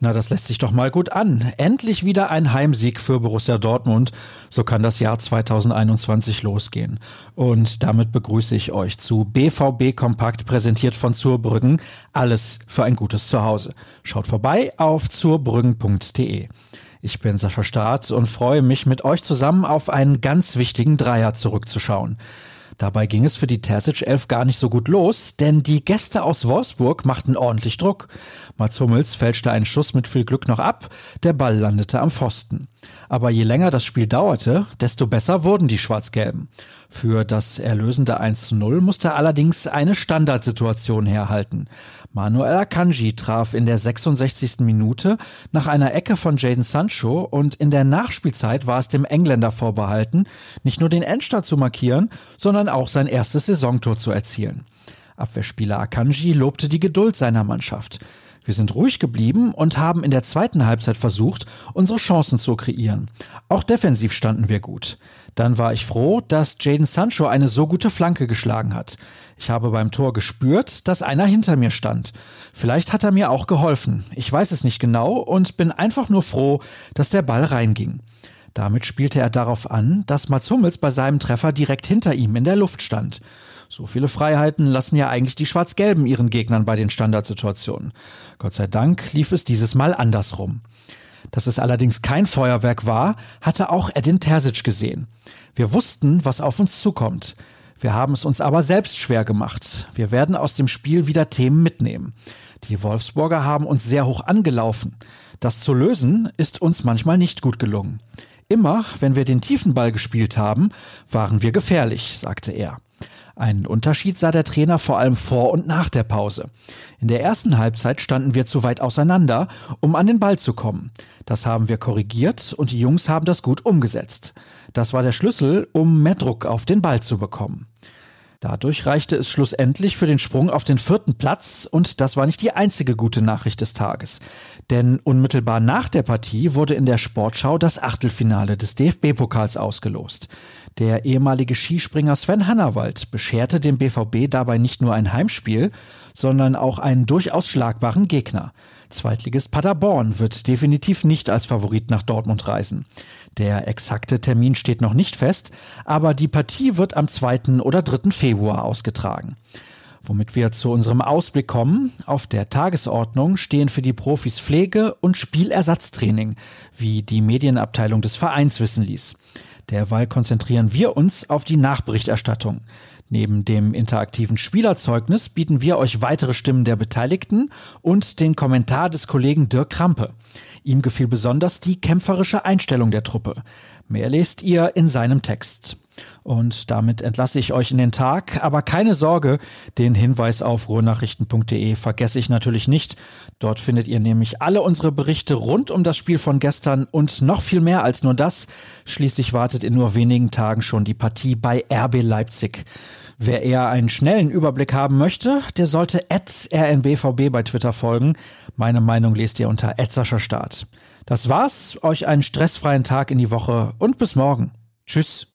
Na, das lässt sich doch mal gut an. Endlich wieder ein Heimsieg für Borussia Dortmund. So kann das Jahr 2021 losgehen. Und damit begrüße ich euch zu BVB Kompakt präsentiert von Zurbrüggen. Alles für ein gutes Zuhause. Schaut vorbei auf zurbrüggen.de. Ich bin Sascha Staats und freue mich, mit euch zusammen auf einen ganz wichtigen Dreier zurückzuschauen. Dabei ging es für die Terzic 11 gar nicht so gut los, denn die Gäste aus Wolfsburg machten ordentlich Druck. Mats Hummels fälschte einen Schuss mit viel Glück noch ab, der Ball landete am Pfosten. Aber je länger das Spiel dauerte, desto besser wurden die Schwarz-Gelben. Für das erlösende 1 zu 0 musste allerdings eine Standardsituation herhalten. Manuel Akanji traf in der 66. Minute nach einer Ecke von Jaden Sancho und in der Nachspielzeit war es dem Engländer vorbehalten, nicht nur den Endstart zu markieren, sondern auch sein erstes Saisontor zu erzielen. Abwehrspieler Akanji lobte die Geduld seiner Mannschaft. Wir sind ruhig geblieben und haben in der zweiten Halbzeit versucht, unsere Chancen zu kreieren. Auch defensiv standen wir gut. Dann war ich froh, dass Jaden Sancho eine so gute Flanke geschlagen hat. Ich habe beim Tor gespürt, dass einer hinter mir stand. Vielleicht hat er mir auch geholfen. Ich weiß es nicht genau und bin einfach nur froh, dass der Ball reinging. Damit spielte er darauf an, dass Mats Hummels bei seinem Treffer direkt hinter ihm in der Luft stand. So viele Freiheiten lassen ja eigentlich die Schwarz-Gelben ihren Gegnern bei den Standardsituationen. Gott sei Dank lief es dieses Mal andersrum. Dass es allerdings kein Feuerwerk war, hatte auch Edin Terzic gesehen. Wir wussten, was auf uns zukommt. Wir haben es uns aber selbst schwer gemacht. Wir werden aus dem Spiel wieder Themen mitnehmen. Die Wolfsburger haben uns sehr hoch angelaufen. Das zu lösen ist uns manchmal nicht gut gelungen. Immer, wenn wir den tiefen Ball gespielt haben, waren wir gefährlich, sagte er. Einen Unterschied sah der Trainer vor allem vor und nach der Pause. In der ersten Halbzeit standen wir zu weit auseinander, um an den Ball zu kommen. Das haben wir korrigiert und die Jungs haben das gut umgesetzt. Das war der Schlüssel, um mehr Druck auf den Ball zu bekommen. Dadurch reichte es schlussendlich für den Sprung auf den vierten Platz und das war nicht die einzige gute Nachricht des Tages. Denn unmittelbar nach der Partie wurde in der Sportschau das Achtelfinale des DFB-Pokals ausgelost. Der ehemalige Skispringer Sven Hannawald bescherte dem BVB dabei nicht nur ein Heimspiel, sondern auch einen durchaus schlagbaren Gegner. Zweitligist Paderborn wird definitiv nicht als Favorit nach Dortmund reisen. Der exakte Termin steht noch nicht fest, aber die Partie wird am 2. oder 3. Februar ausgetragen. Womit wir zu unserem Ausblick kommen. Auf der Tagesordnung stehen für die Profis Pflege und Spielersatztraining, wie die Medienabteilung des Vereins wissen ließ. Derweil konzentrieren wir uns auf die Nachberichterstattung. Neben dem interaktiven Spielerzeugnis bieten wir euch weitere Stimmen der Beteiligten und den Kommentar des Kollegen Dirk Krampe. Ihm gefiel besonders die kämpferische Einstellung der Truppe. Mehr lest ihr in seinem Text. Und damit entlasse ich euch in den Tag. Aber keine Sorge, den Hinweis auf ruhrnachrichten.de vergesse ich natürlich nicht. Dort findet ihr nämlich alle unsere Berichte rund um das Spiel von gestern und noch viel mehr als nur das. Schließlich wartet in nur wenigen Tagen schon die Partie bei RB Leipzig. Wer eher einen schnellen Überblick haben möchte, der sollte rnbvb bei Twitter folgen. Meine Meinung lest ihr unter Start. Das war's. Euch einen stressfreien Tag in die Woche und bis morgen. Tschüss.